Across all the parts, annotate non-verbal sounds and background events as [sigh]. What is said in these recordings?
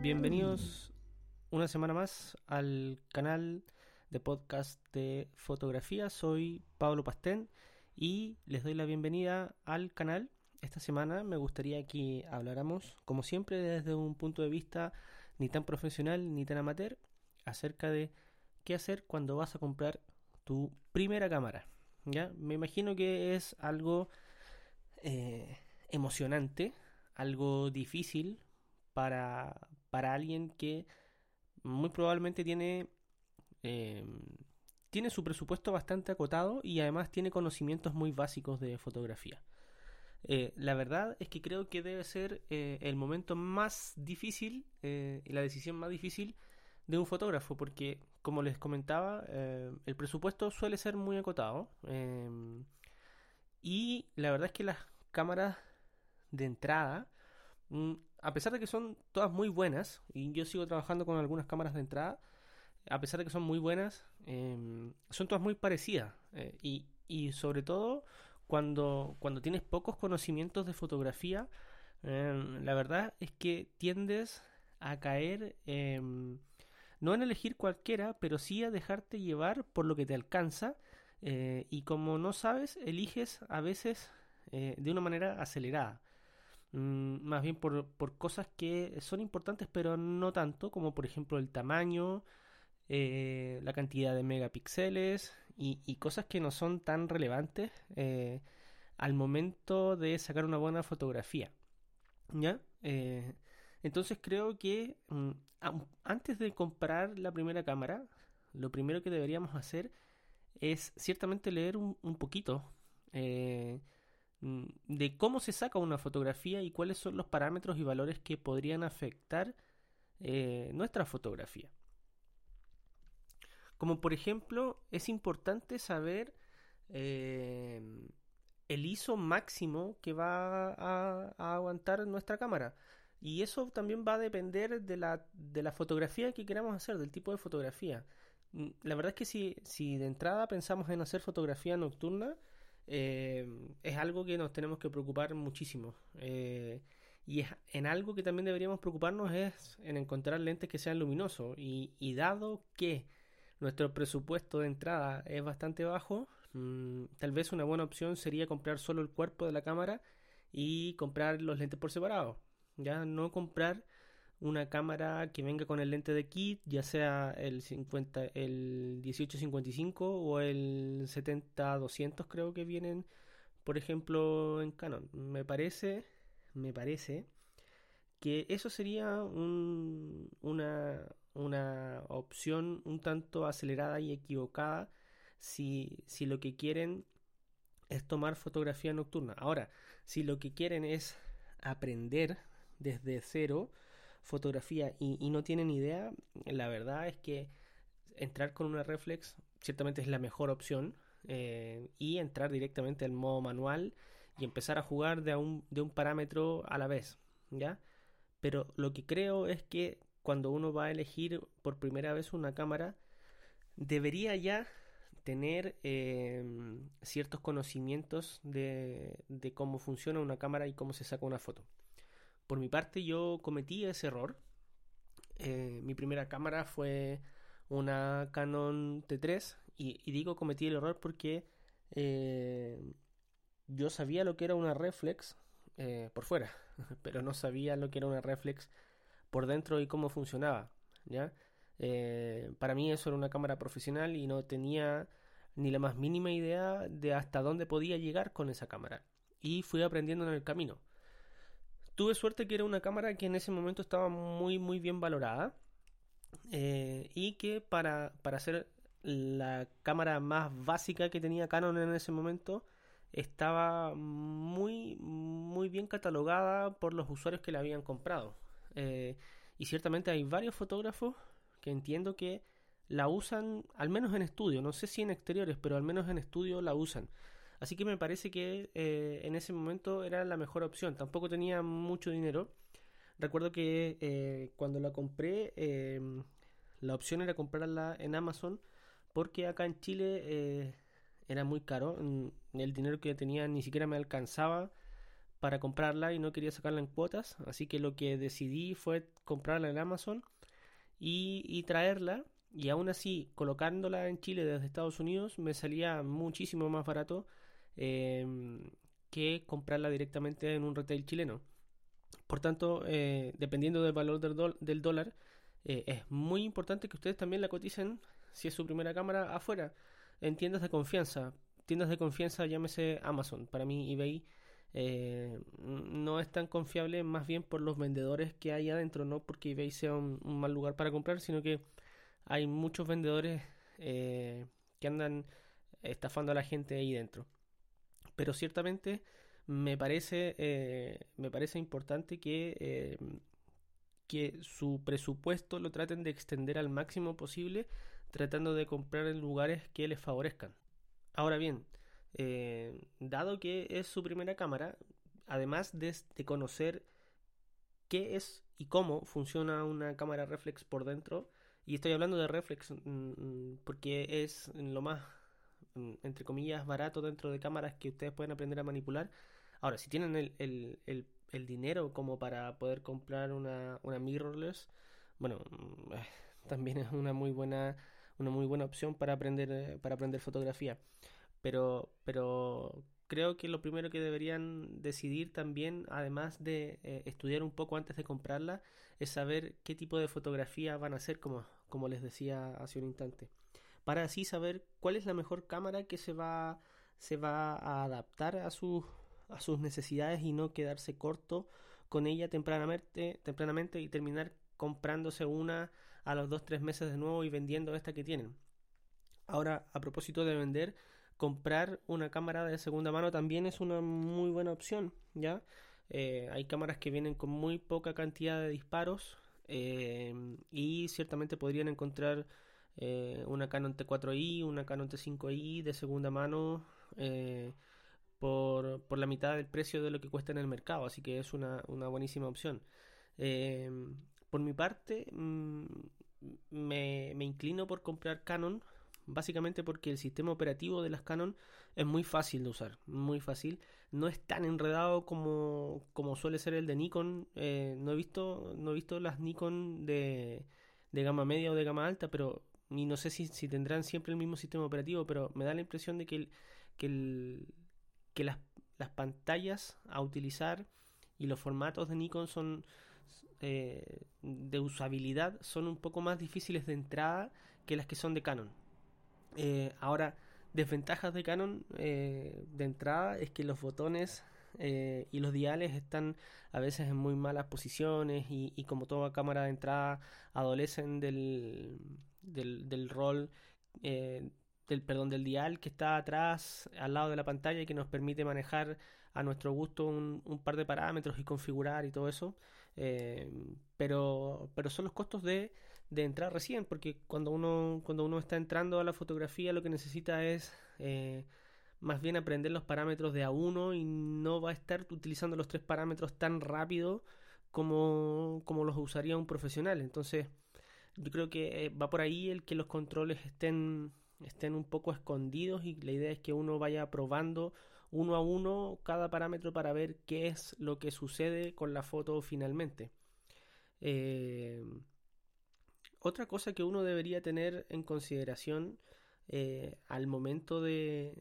bienvenidos una semana más al canal de podcast de fotografía. Soy Pablo Pastén y les doy la bienvenida al canal. Esta semana me gustaría que habláramos, como siempre, desde un punto de vista ni tan profesional ni tan amateur, acerca de qué hacer cuando vas a comprar tu primera cámara. ¿ya? Me imagino que es algo eh, emocionante, algo difícil para, para alguien que muy probablemente tiene, eh, tiene su presupuesto bastante acotado y además tiene conocimientos muy básicos de fotografía. Eh, la verdad es que creo que debe ser eh, el momento más difícil la decisión más difícil de un fotógrafo, porque como les comentaba, el presupuesto suele ser muy acotado y la verdad es que las cámaras de entrada mm, a pesar de que son todas muy buenas, y yo sigo trabajando con algunas cámaras de entrada, a pesar de que son muy buenas, em, son todas muy parecidas. Eh, y, y, sobre todo cuando, cuando tienes pocos conocimientos de fotografía, em, la verdad es que tiendes a caer em, no en elegir cualquiera, pero sí a dejarte llevar por lo que te alcanza. Eh, y como no sabes, eliges a veces eh, de una manera acelerada. Mm, más bien por, cosas que son importantes pero no tanto, como por ejemplo el tamaño, eh, la cantidad de megapíxeles y, cosas que no son tan relevantes eh, al momento de sacar una buena fotografía. ¿Ya? Eh, entonces creo que mm, antes de comprar la primera cámara, lo primero que deberíamos hacer es ciertamente leer un, poquito de cómo se saca una fotografía y cuáles son los parámetros y valores que podrían afectar eh, nuestra fotografía. Como por ejemplo, es importante saber eh, el ISO máximo que va a, aguantar nuestra cámara. Y eso también va a depender de la, de la fotografía que queramos hacer, del tipo de fotografía. Mm, la verdad es que si, si de entrada pensamos en hacer fotografía nocturna, eh, es algo que nos tenemos que preocupar muchísimo. Eh, y es, en algo que también deberíamos preocuparnos es en encontrar lentes que sean luminosos. Y, dado que nuestro presupuesto de entrada es bastante bajo, mm, tal vez una buena opción sería comprar solo el cuerpo de la cámara y comprar los lentes por separado. Ya no comprar una cámara que venga con el lente de kit, ya sea el 50, el 1855 o el 70-200 creo que vienen, por ejemplo, en Canon. Me parece, me parece que eso sería un, una, una opción un tanto acelerada y equivocada si, si lo que quieren es tomar fotografía nocturna. Ahora, si lo que quieren es aprender desde cero, fotografía y, no tienen idea, la verdad es que entrar con una reflex ciertamente es la mejor opción eh, y entrar directamente al modo manual y empezar a jugar de un, de un parámetro a la vez, ¿ya? Pero lo que creo es que cuando uno va a elegir por primera vez una cámara, debería ya tener eh, ciertos conocimientos de, cómo funciona una cámara y cómo se saca una foto. Por mi parte yo cometí ese error. Eh, mi primera cámara fue una Canon T3 y, digo cometí el error porque eh, yo sabía lo que era una reflex eh, por fuera, [laughs] pero no sabía lo que era una reflex por dentro y cómo funcionaba. ¿ya? para mí eso era una cámara profesional y no tenía ni la más mínima idea de hasta dónde podía llegar con esa cámara. Y fui aprendiendo en el camino. Tuve suerte que era una cámara que en ese momento estaba muy muy bien valorada eh, y que para, para ser la cámara más básica que tenía Canon en ese momento estaba muy muy bien catalogada por los usuarios que la habían comprado. Eh, y ciertamente hay varios fotógrafos que entiendo que la usan al menos en estudio no sé si en exteriores pero al menos en estudio la usan Así que me parece que eh, en ese momento era la mejor opción. Tampoco tenía mucho dinero. Recuerdo que eh, cuando la compré, em, la opción era comprarla en Amazon porque acá en Chile eh, era muy caro. El dinero que tenía ni siquiera me alcanzaba para comprarla y no quería sacarla en cuotas, así que lo que decidí fue comprarla en Amazon y, traerla y aún así colocándola en Chile desde Estados Unidos me salía muchísimo más barato em, que comprarla directamente en un retail chileno. Por tanto, eh, dependiendo del valor del, del dólar, eh, es muy importante que ustedes también la coticen si es su primera cámara afuera, en tiendas de confianza. Tiendas de confianza, llámese Amazon. Para mí, eBay eh, no es tan confiable, más bien por los vendedores que hay adentro, no porque eBay sea un, mal lugar para comprar, sino que hay muchos vendedores que andan estafando a la gente ahí dentro. Pero ciertamente me parece, me parece importante que que su presupuesto lo traten de extender al máximo posible, tratando de comprar en lugares que les favorezcan. Ahora bien, eh, dado que es su primera cámara, además de, conocer qué es y cómo funciona una cámara reflex por dentro, y estoy hablando de reflex mm, mm, porque es lo más, entre comillas, barato dentro de cámaras que ustedes pueden aprender a manipular. Ahora, si tienen el, el, el el dinero como para poder comprar una, una mirrorless, bueno, mm, eh, [laughs] también es una muy buena una muy buena opción para aprender eh, para aprender fotografía. Pero pero creo que lo primero que deberían decidir también, además de eh, estudiar un poco antes de comprarla, es saber qué tipo de fotografía van a hacer, como, como les decía hace un instante. Para así saber cuál es la mejor cámara que se va, se va a adaptar a sus a sus necesidades y no quedarse corto con ella tempranamente, tempranamente y terminar comprándose una a los 2-3 meses de nuevo y vendiendo esta que tienen. Ahora, a propósito de vender, comprar una cámara de segunda mano también es una muy buena opción, ¿ya? Eh, hay cámaras que vienen con muy poca cantidad de disparos eh, y ciertamente podrían encontrar eh, una Canon T4i, una Canon T5i de segunda mano por, por, la mitad del precio de lo que cuesta en el mercado, así que es una, una buenísima opción. Eh, por mi parte, mm, me, me, inclino por comprar Canon, básicamente porque el sistema operativo de las Canon es muy fácil de usar, muy fácil. No es tan enredado como, como suele ser el de Nikon. Eh, no, he visto, no he visto las Nikon de, de gama media o de gama alta, pero y no sé si, si tendrán siempre el mismo sistema operativo, pero me da la impresión de que que el, que las, las pantallas a utilizar y los formatos de Nikon son eh, de usabilidad son un poco más difíciles de entrada que las que son de Canon. Eh, ahora, desventajas de Canon eh, de entrada es que los botones y los diales están a veces en muy malas posiciones y, como toda cámara de entrada adolecen del, del, rol del perdón del dial que está atrás al lado de la pantalla y que nos permite manejar a nuestro gusto un, par de parámetros y configurar y todo eso. Eh, pero pero son los costos de, de, entrar recién porque cuando uno cuando uno está entrando a la fotografía lo que necesita es eh, más bien aprender los parámetros de a uno y no va a estar utilizando los tres parámetros tan rápido como, como los usaría un profesional entonces yo creo que eh, va por ahí el que los controles estén estén un poco escondidos y la idea es que uno vaya probando uno a uno cada parámetro para ver qué es lo que sucede con la foto finalmente. Eh, otra cosa que uno debería tener en consideración eh, al momento de,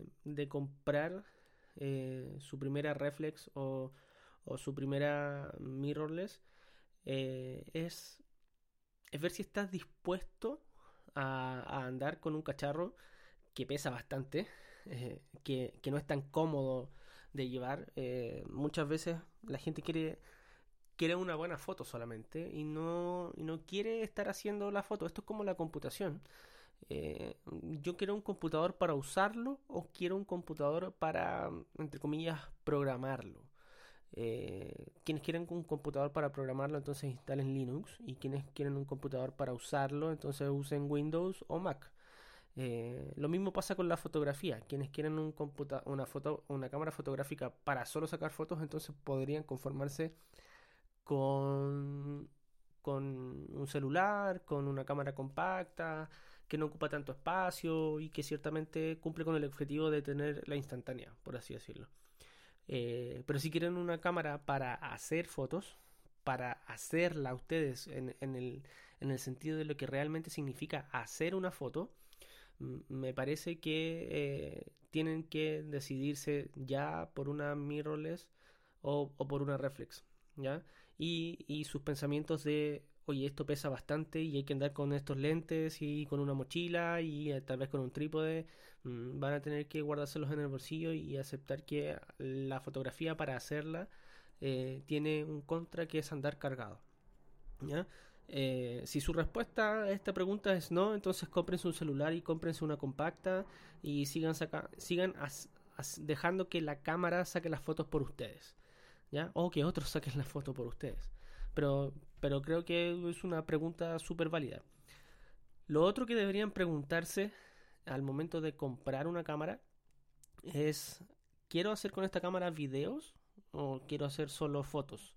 comprar eh, su primera reflex o, su primera mirrorless es, es ver si estás dispuesto a, andar con un cacharro que pesa bastante, eh, que, no es tan cómodo de llevar. Eh, muchas veces la gente quiere quiere una buena foto solamente y no, y no quiere estar haciendo la foto. Esto es como la computación. Eh, yo quiero un computador para usarlo o quiero un computador para, entre comillas, programarlo. Eh, quienes quieren un computador para programarlo, entonces instalen Linux. Y quienes quieren un computador para usarlo, entonces usen Windows o Mac. Eh, lo mismo pasa con la fotografía. Quienes quieren un una, foto una cámara fotográfica para solo sacar fotos, entonces podrían conformarse con, con un celular, con una cámara compacta, que no ocupa tanto espacio y que ciertamente cumple con el objetivo de tener la instantánea, por así decirlo. Eh, pero si quieren una cámara para hacer fotos, para hacerla ustedes en, el, en el sentido de lo que realmente significa hacer una foto, me parece que eh, tienen que decidirse ya por una mirrorless o, o por una reflex, ¿ya? Y, y, sus pensamientos de, oye, esto pesa bastante y hay que andar con estos lentes y con una mochila y eh, tal vez con un trípode, mm, van a tener que guardárselos en el bolsillo y aceptar que la fotografía para hacerla eh, tiene un contra que es andar cargado, ¿ya? Eh, si su respuesta a esta pregunta es no, entonces cómprense un celular y cómprense una compacta y sigan, sigan dejando que la cámara saque las fotos por ustedes. ¿Ya? O que otros saquen las fotos por ustedes. Pero, pero creo que es una pregunta súper válida. Lo otro que deberían preguntarse al momento de comprar una cámara es, ¿quiero hacer con esta cámara videos o quiero hacer solo fotos?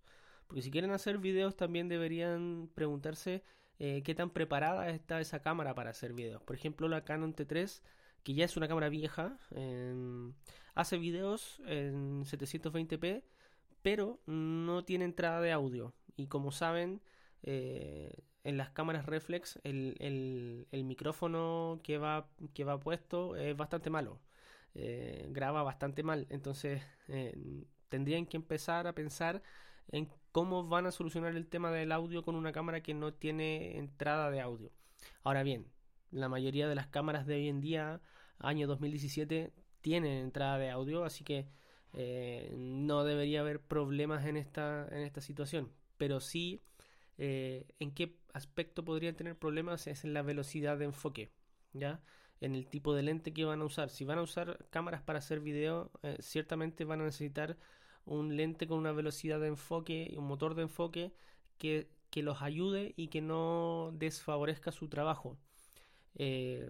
Porque si quieren hacer videos también deberían preguntarse eh, qué tan preparada está esa cámara para hacer videos. Por ejemplo, la Canon T3, que ya es una cámara vieja, hace videos en 720p, pero no tiene entrada de audio. Y como saben, eh, en las cámaras reflex el, micrófono que va, que va puesto es bastante malo. Eh, graba bastante mal. Entonces tendrían que empezar a pensar en cómo van a solucionar el tema del audio con una cámara que no tiene entrada de audio. Ahora bien, la mayoría de las cámaras de hoy en día, año 2017, tienen entrada de audio, así que eh, no debería haber problemas en esta, en esta situación. Pero sí, eh, en qué aspecto podrían tener problemas es en la velocidad de enfoque, ¿ya? En el tipo de lente que van a usar. Si van a usar cámaras para hacer video, eh, ciertamente van a necesitar un lente con una velocidad de enfoque y un motor de enfoque que, los ayude y que no desfavorezca su trabajo.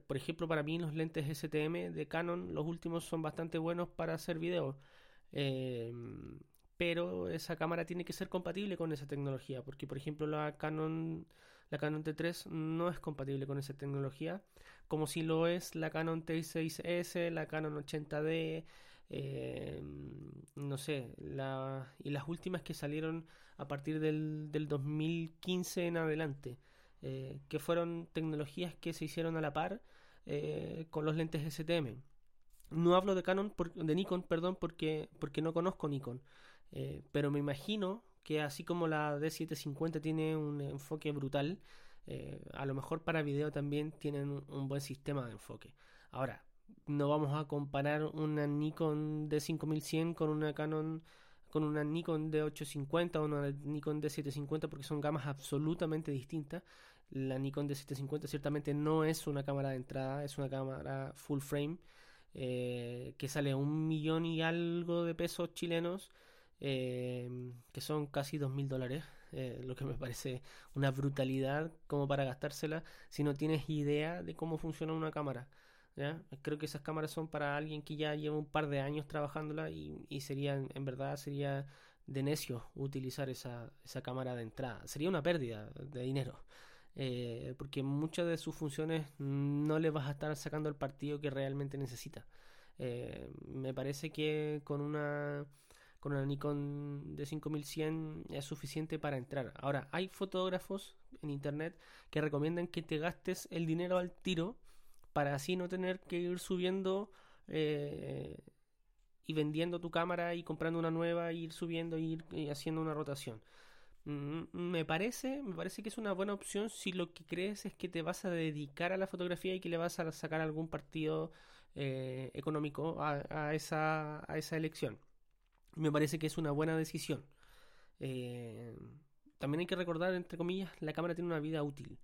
Por ejemplo, para mí los lentes STM de Canon, los últimos son bastante buenos para hacer video. Eh, pero esa cámara tiene que ser compatible con esa tecnología, porque por ejemplo la Canon, la Canon T3 no es compatible con esa tecnología, como si lo es la Canon T6S, la Canon 80D, eh, no sé, y las últimas que salieron a partir del, del 2015 en adelante, eh, que fueron tecnologías que se hicieron a la par eh, con los lentes STM. No hablo de Canon, de Nikon, perdón, porque, porque no conozco Nikon, eh, pero me imagino que así como la D750 tiene un enfoque brutal, a lo mejor para video también tienen un buen sistema de enfoque. Ahora, no vamos a comparar una Nikon D5100 con una Canon con una Nikon D850 o una Nikon D750 porque son gamas absolutamente distintas. La Nikon D750 ciertamente no es una cámara de entrada, es una cámara full frame eh, que sale un millón y algo de pesos chilenos, eh, que son casi dos mil dólares. Eh, lo que me parece una brutalidad como para gastársela si no tienes idea de cómo funciona una cámara. Creo que esas cámaras son para alguien que ya lleva un par de años trabajándola y, y sería, en verdad, sería de necio utilizar esa, esa cámara de entrada. Sería una pérdida de dinero. Eh, porque muchas de sus funciones no le vas a estar sacando el partido que realmente necesita. Eh, me parece que con una con una Nikon de 5100 es suficiente para entrar. Ahora, hay fotógrafos en internet que recomiendan que te gastes el dinero al tiro para así no tener que ir subiendo eh, y vendiendo tu cámara y comprando una nueva, y ir subiendo y ir haciendo una rotación. Mm, me parece, me parece que es una buena opción si lo que crees es que te vas a dedicar a la fotografía y que le vas a sacar algún partido eh, económico a, esa, a esa elección. Me parece que es una buena decisión. Eh, también hay que recordar, entre comillas, la cámara tiene una vida útil.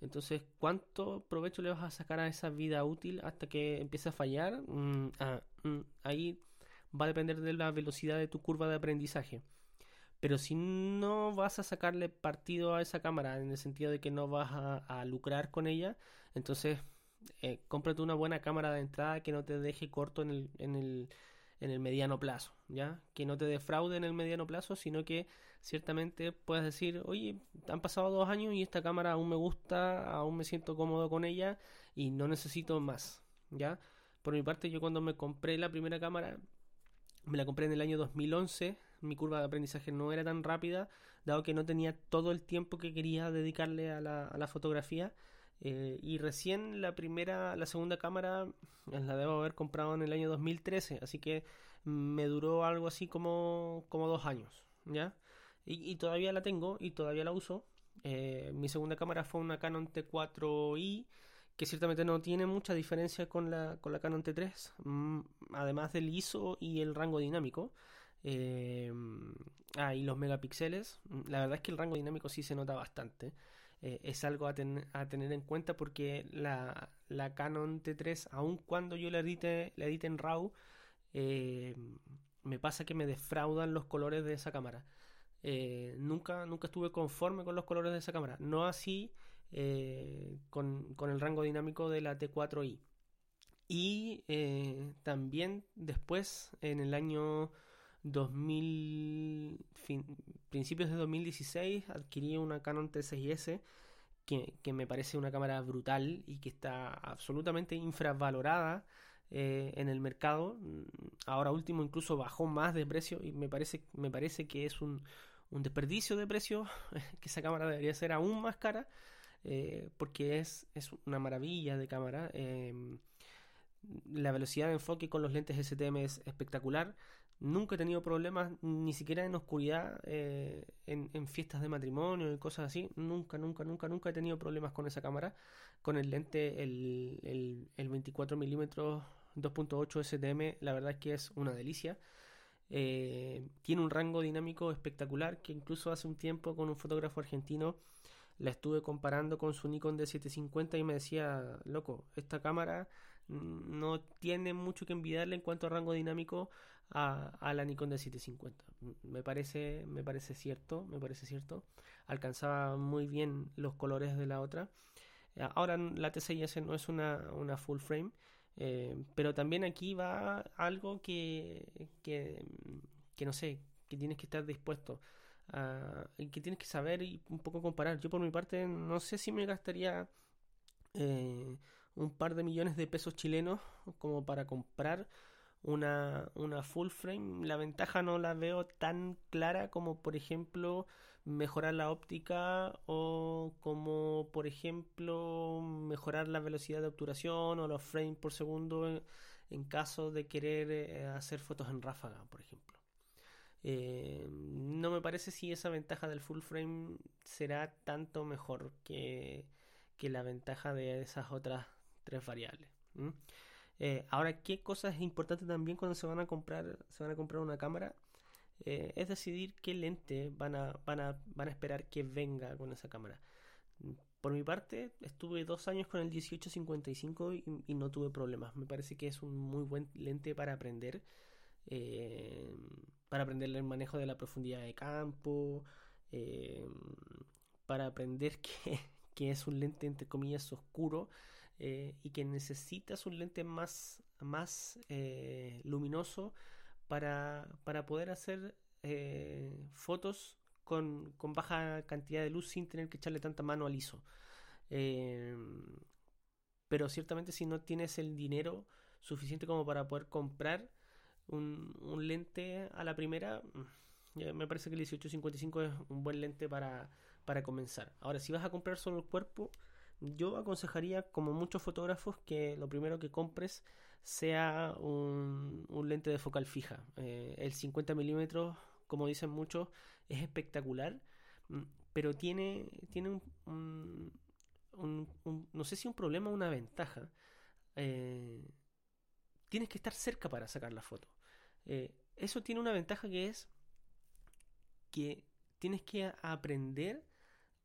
Entonces, ¿cuánto provecho le vas a sacar a esa vida útil hasta que empiece a fallar? Mm, ah, mm, ahí va a depender de la velocidad de tu curva de aprendizaje. Pero si no vas a sacarle partido a esa cámara en el sentido de que no vas a, lucrar con ella, entonces eh, cómprate una buena cámara de entrada que no te deje corto en el, en el, en el mediano plazo, ¿ya? Que no te defraude en el mediano plazo, sino que ciertamente puedes decir, oye, han pasado dos años y esta cámara aún me gusta, aún me siento cómodo con ella y no necesito más, ¿ya? Por mi parte, yo cuando me compré la primera cámara, Me la compré en el año 2011. Mi curva de aprendizaje no era tan rápida, dado que no tenía todo el tiempo que quería dedicarle a la, a la fotografía. Eh, y recién la primera, la segunda cámara la debo haber comprado en el año 2013, así que me duró algo así como, como dos años, ¿ya? Y, todavía la tengo y todavía la uso. Eh, mi segunda cámara fue una Canon T4i, que ciertamente no tiene mucha diferencia con la, con la Canon T3, mm, además del ISO y el rango dinámico. Eh, ah, y los megapíxeles. La verdad es que el rango dinámico sí se nota bastante. Eh, es algo a, tener en cuenta porque la, la, Canon T3, aun cuando yo la edite, la edite en RAW, eh, me pasa que me defraudan los colores de esa cámara. Eh, nunca, nunca estuve conforme con los colores de esa cámara. No así con, con, el rango dinámico de la T4i. Y también después, en el año 2000, principios de 2016 adquirí una Canon T6S que, me parece una cámara brutal y que está absolutamente infravalorada eh, en el mercado. Ahora último incluso bajó más de precio y me parece, me parece que es un, desperdicio de precio, [laughs] que esa cámara debería ser aún más cara eh, porque es, es, una maravilla de cámara. Em, la velocidad de enfoque con los lentes STM es espectacular. Nunca he tenido problemas, ni siquiera en oscuridad, eh, en, fiestas de matrimonio y cosas así. Nunca, nunca, nunca, nunca he tenido problemas con esa cámara. Con el lente, el, el, 24 mm 2.8 STM, la verdad es que es una delicia. Eh, tiene un rango dinámico espectacular que incluso hace un tiempo con un fotógrafo argentino la estuve comparando con su Nikon D750 y me decía, loco, esta cámara no tiene mucho que envidiarle en cuanto a rango dinámico a, la Nikon D750. Me parece, me parece cierto, me parece cierto. Alcanzaba muy bien los colores de la otra. Eh, ahora la T6S no es una, una full frame, eh, pero también aquí va algo que, que, que, no sé, que tienes que estar dispuesto que tienes que saber y un poco comparar. Yo por mi parte no sé si me gastaría eh, un par de millones de pesos chilenos como para comprar una, una full frame. La ventaja no la veo tan clara como por ejemplo mejorar la óptica o como por ejemplo mejorar la velocidad de obturación o los frames por segundo en, caso de querer eh, hacer fotos en ráfaga, por ejemplo. Eh, no me parece si esa ventaja del full frame será tanto mejor que, que la ventaja de esas otras tres variables. Eh, ahora, ¿qué cosa es importante también cuando se van a comprar, se van a comprar una cámara? Eh, es decidir qué lente van a, van, a, van a esperar que venga con esa cámara. Por mi parte, estuve dos años con el 1855 y, y no tuve problemas. Me parece que es un muy buen lente para aprender. Eh, para aprender el manejo de la profundidad de campo. para aprender [laughs] que, que es un lente entre comillas oscuro eh, y que necesitas un lente más, más eh, luminoso para, para, poder hacer eh, fotos con, con, baja cantidad de luz sin tener que echarle tanta mano al ISO. pero ciertamente si no tienes el dinero suficiente como para poder comprar un, un lente a la primera, mm, me parece que el 1855 es un buen lente para, para comenzar. Ahora, si vas a comprar solo el cuerpo, yo aconsejaría, como muchos fotógrafos, que lo primero que compres sea un, lente de focal fija. Eh, el 50 milímetros, como dicen muchos, es espectacular, mm, pero tiene, tiene un, no sé si un problema o una ventaja. Eh, tienes que estar cerca para sacar la foto. Eh, eso tiene una ventaja que es que tienes que aprender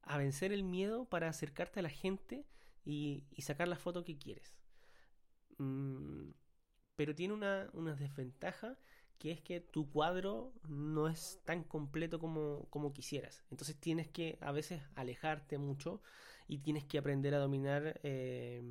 a vencer el miedo para acercarte a la gente y, sacar la foto que quieres. Mm, pero tiene una, desventaja que es que tu cuadro no es tan completo como, quisieras. Entonces tienes que a veces alejarte mucho y tienes que aprender a dominar eh,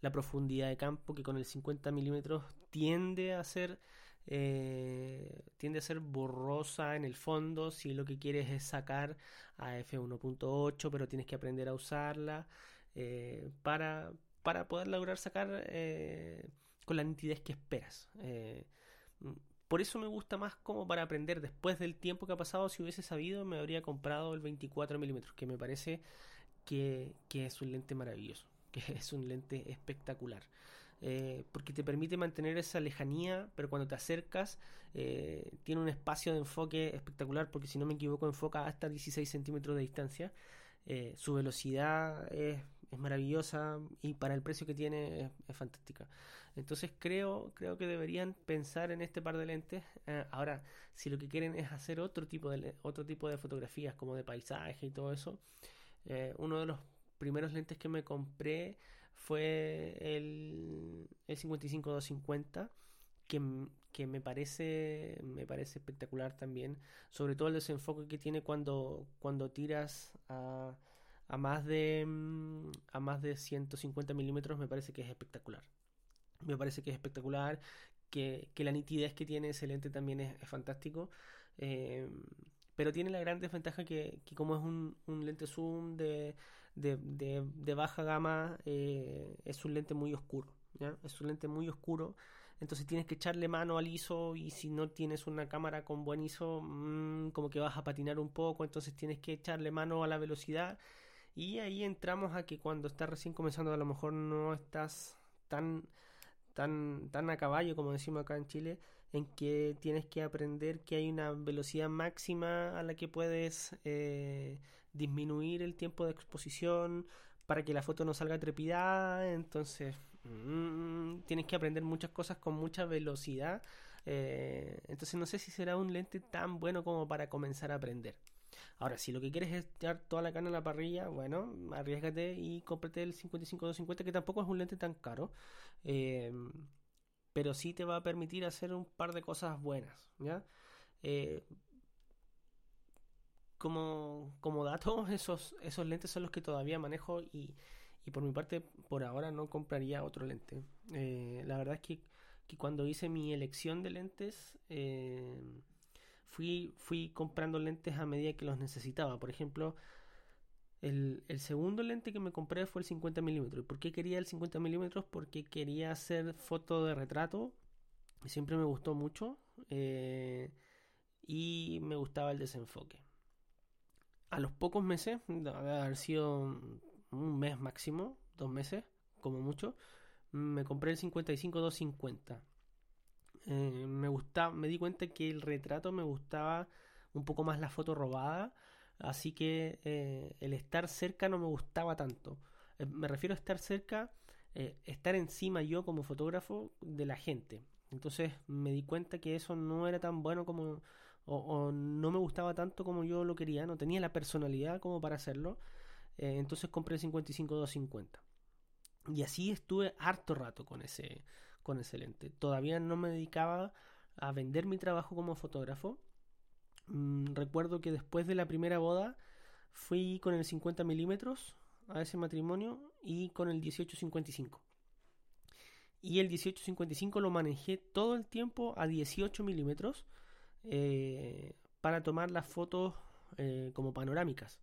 la profundidad de campo que con el 50 milímetros tiende a ser eh, tiende a ser borrosa en el fondo si lo que quieres es sacar a f1.8 pero tienes que aprender a usarla eh, para, para poder lograr sacar eh, con la nitidez que esperas por eso me gusta más como para aprender. Después del tiempo que ha pasado, si hubiese sabido, me habría comprado el 24 milímetros, que me parece que, que es un lente maravilloso, [laughs] que es un lente espectacular. Eh, porque te permite mantener esa lejanía, pero cuando te acercas eh, tiene un espacio de enfoque espectacular, porque si no me equivoco enfoca hasta 16 centímetros de distancia. Eh, su velocidad es, maravillosa y para el precio que tiene es, fantástica. Entonces creo, creo que deberían pensar en este par de lentes. ahora, si lo que quieren es hacer otro tipo de, otro tipo de fotografías, como de paisaje y todo eso, uno de los primeros lentes que me compré fue el, el 55-250 que, que, me parece me parece espectacular también sobre todo el desenfoque que tiene cuando cuando tiras a, a más de mm, a más de 150 milímetros me parece que es espectacular. Me parece que es espectacular que, que la nitidez que tiene ese lente también es, fantástico eh, pero tiene la gran desventaja que, que como es un, un lente zoom de de, de, baja gama eh, es un lente muy oscuro. Es un lente muy oscuro. Entonces tienes que echarle mano al ISO y si no tienes una cámara con buen ISO, mm, como que vas a patinar un poco. Entonces tienes que echarle mano a la velocidad. Y ahí entramos a que cuando estás recién comenzando a lo mejor no estás tan, tan, tan a caballo como decimos acá en Chile en que tienes que aprender que hay una velocidad máxima a la que puedes eh, disminuir el tiempo de exposición para que la foto no salga trepidada. Entonces, mm, tienes que aprender muchas cosas con mucha velocidad. Eh, entonces, no sé si será un lente tan bueno como para comenzar a aprender. Ahora, si lo que quieres es echar toda la carne a la parrilla, bueno, arriesgate y cómprate el 55-250, que tampoco es un lente tan caro. Eh, pero sí te va a permitir hacer un par de cosas buenas, ¿ya? Eh, como, como dato, [laughs] esos, esos lentes son los que todavía manejo y, y por mi parte, por ahora no compraría otro lente. Eh, la verdad es que, que, cuando hice mi elección de lentes, eh, fui, fui comprando lentes a medida que los necesitaba. Por ejemplo, el, segundo lente que me compré fue el 50 milímetros. ¿Por qué quería el 50 milímetros? Porque quería hacer foto de retrato. Siempre me gustó mucho. Eh, y me gustaba el desenfoque a los pocos meses, debe haber sido un mes máximo, dos meses, como mucho, me compré el 55-250. Eh, me gustaba, me di cuenta que el retrato me gustaba un poco más la foto robada, así que eh, el estar cerca no me gustaba tanto. Eh, me refiero a estar cerca, estar encima yo como fotógrafo de la gente. Entonces me di cuenta que eso no era tan bueno como o, no me gustaba tanto como yo lo quería, no tenía la personalidad como para hacerlo, eh, entonces compré el 55-250. Y así estuve harto rato con ese, con ese lente. Todavía no me dedicaba a vender mi trabajo como fotógrafo. Mm, recuerdo que después de la primera boda fui con el 50 milímetros a ese matrimonio y con el 1855. Y el 1855 lo manejé todo el tiempo a 18 milímetros eh, para tomar las fotos eh, como panorámicas.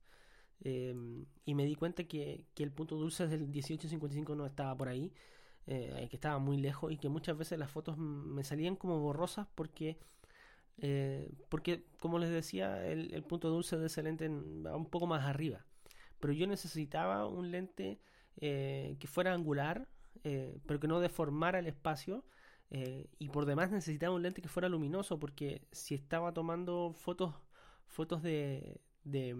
Eh, y me di cuenta que, que, el punto dulce del 1855 no estaba por ahí, que estaba muy lejos y que muchas veces las fotos me salían como borrosas porque, porque como les decía, el, punto dulce de ese lente va un poco más arriba. Pero yo necesitaba un lente que fuera angular, pero que no deformara el espacio eh, y por demás necesitaba un lente que fuera luminoso porque si estaba tomando fotos, fotos de, de,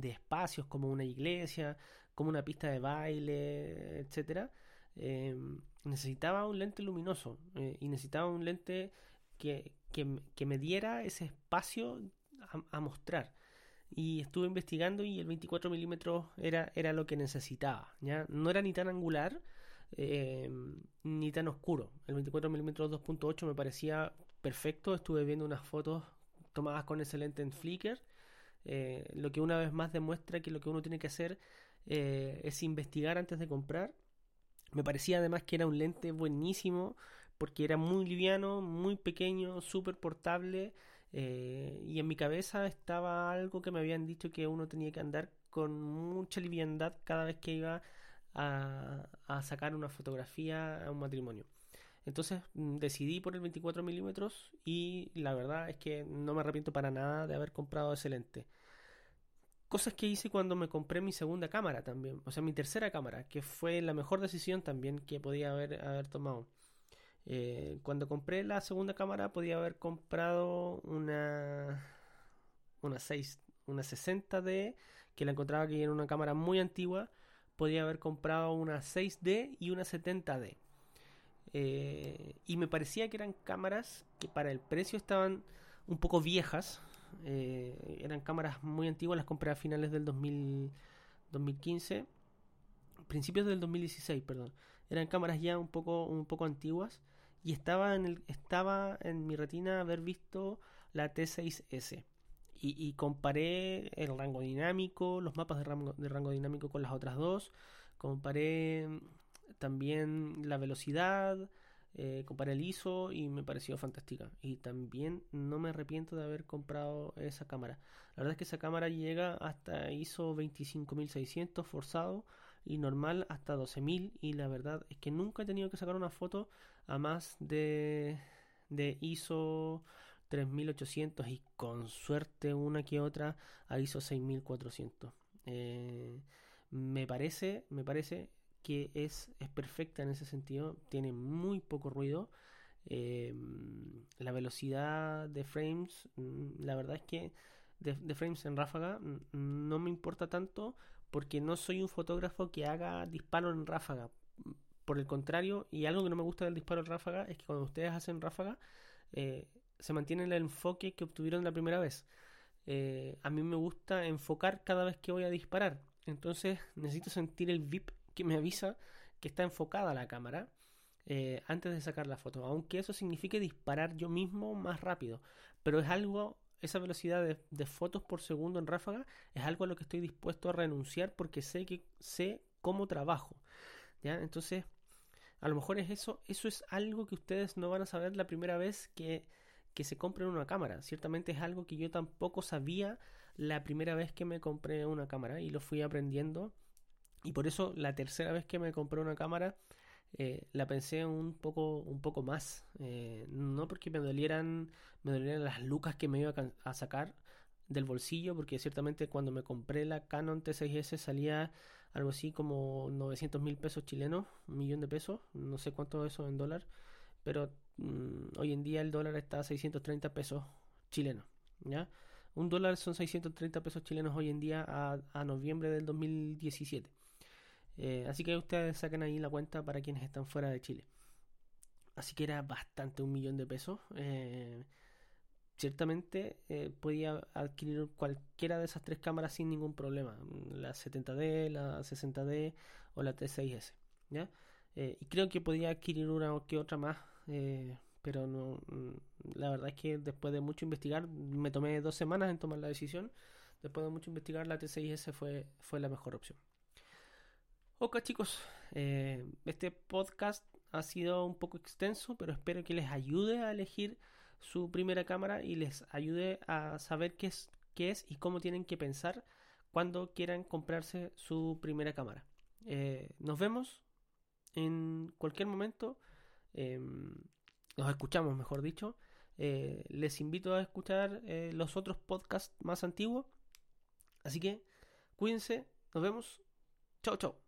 espacios como una iglesia, como una pista de baile, etcétera, eh, necesitaba un lente luminoso eh, y necesitaba un lente que, que, me diera ese espacio a, mostrar. Y estuve investigando y el 24 milímetros era, era lo que necesitaba. ¿ya? No era ni tan angular, eh, ni tan oscuro. El 24mm 2.8 me parecía perfecto. Estuve viendo unas fotos tomadas con ese lente en Flickr. Eh, lo que una vez más demuestra que lo que uno tiene que hacer eh, es investigar antes de comprar. Me parecía además que era un lente buenísimo porque era muy liviano, muy pequeño, súper portable. y en mi cabeza estaba algo que me habían dicho que uno tenía que andar con mucha liviandad cada vez que iba a, sacar una fotografía a un matrimonio. Entonces mm, decidí por el 24 milímetros y la verdad es que no me arrepiento para nada de haber comprado ese lente. Cosas que hice cuando me compré mi segunda cámara también, o sea, mi tercera cámara, que fue la mejor decisión también que podía haber, haber tomado. Eh, cuando compré la segunda cámara podía haber comprado una, una 6, una 60D, que la encontraba que era una cámara muy antigua. Podía haber comprado una 6D y una 70D. Eh, y me parecía que eran cámaras que para el precio estaban un poco viejas. Eh, eran cámaras muy antiguas, las compré a finales del 2015, principios del 2016, perdón. Eran cámaras ya un poco, un poco antiguas y estaba en, el, estaba en mi retina haber visto la T6S. Y, comparé el rango dinámico, los mapas de rango, de rango dinámico con las otras dos. Comparé también la velocidad, eh, comparé el ISO y me pareció fantástica. Y también no me arrepiento de haber comprado esa cámara. La verdad es que esa cámara llega hasta ISO 25600 forzado y normal hasta 12000 y la verdad es que nunca he tenido que sacar una foto a más de, de ISO 3800 y con suerte una que otra a ISO 6400. Eh, me parece, me parece que es, es perfecta en ese sentido, tiene muy poco ruido. Eh, la velocidad de frames, mm, la verdad es que de, frames en ráfaga mm, no me importa tanto porque no soy un fotógrafo que haga disparo en ráfaga. Por el contrario, y algo que no me gusta del disparo en ráfaga es que cuando ustedes hacen ráfaga, eh, se mantiene el enfoque que obtuvieron la primera vez. Eh, a mí me gusta enfocar cada vez que voy a disparar. Entonces necesito sentir el VIP que me avisa que está enfocada la cámara eh, antes de sacar la foto. Aunque eso signifique disparar yo mismo más rápido. Pero es algo, esa velocidad de, fotos por segundo en ráfaga es algo a lo que estoy dispuesto a renunciar porque sé que sé cómo trabajo. ¿ya? Entonces, a lo mejor es eso, eso es algo que ustedes no van a saber la primera vez que que se compren una cámara. Ciertamente es algo que yo tampoco sabía la primera vez que me compré una cámara y lo fui aprendiendo. Y por eso la tercera vez que me compré una cámara eh, la pensé un poco, un poco más. Eh, no porque me dolieran, me dolieran las lucas que me iba a, sacar del bolsillo, porque ciertamente cuando me compré la Canon T6S salía algo así como 900 mil pesos chilenos, un millón de pesos, no sé cuánto eso en dólar, pero Mm, hoy en día el dólar está a 630 pesos chilenos, ¿ya? Un dólar son 630 pesos chilenos hoy en día a, noviembre del 2017. Eh, así que ustedes saquen ahí la cuenta para quienes están fuera de Chile. Así que era bastante un millón de pesos. Eh, ciertamente eh, podía adquirir cualquiera de esas tres cámaras sin ningún problema. La 70D, la 60D o la T6S. ¿ya? y creo que podía adquirir una o que otra más pero no, mm, la verdad es que después de mucho investigar, me tomé dos semanas en tomar la decisión. Después de mucho investigar, la T6S fue, fue la mejor opción. Ok chicos, eh, este podcast ha sido un poco extenso, pero espero que les ayude a elegir su primera cámara y les ayude a saber qué es, qué es y cómo tienen que pensar cuando quieran comprarse su primera cámara. Eh, nos vemos en cualquier momento. Em, nos escuchamos, mejor dicho. Eh, les invito a escuchar los otros podcasts más antiguos. Así que cuídense, nos vemos. Chao, chao.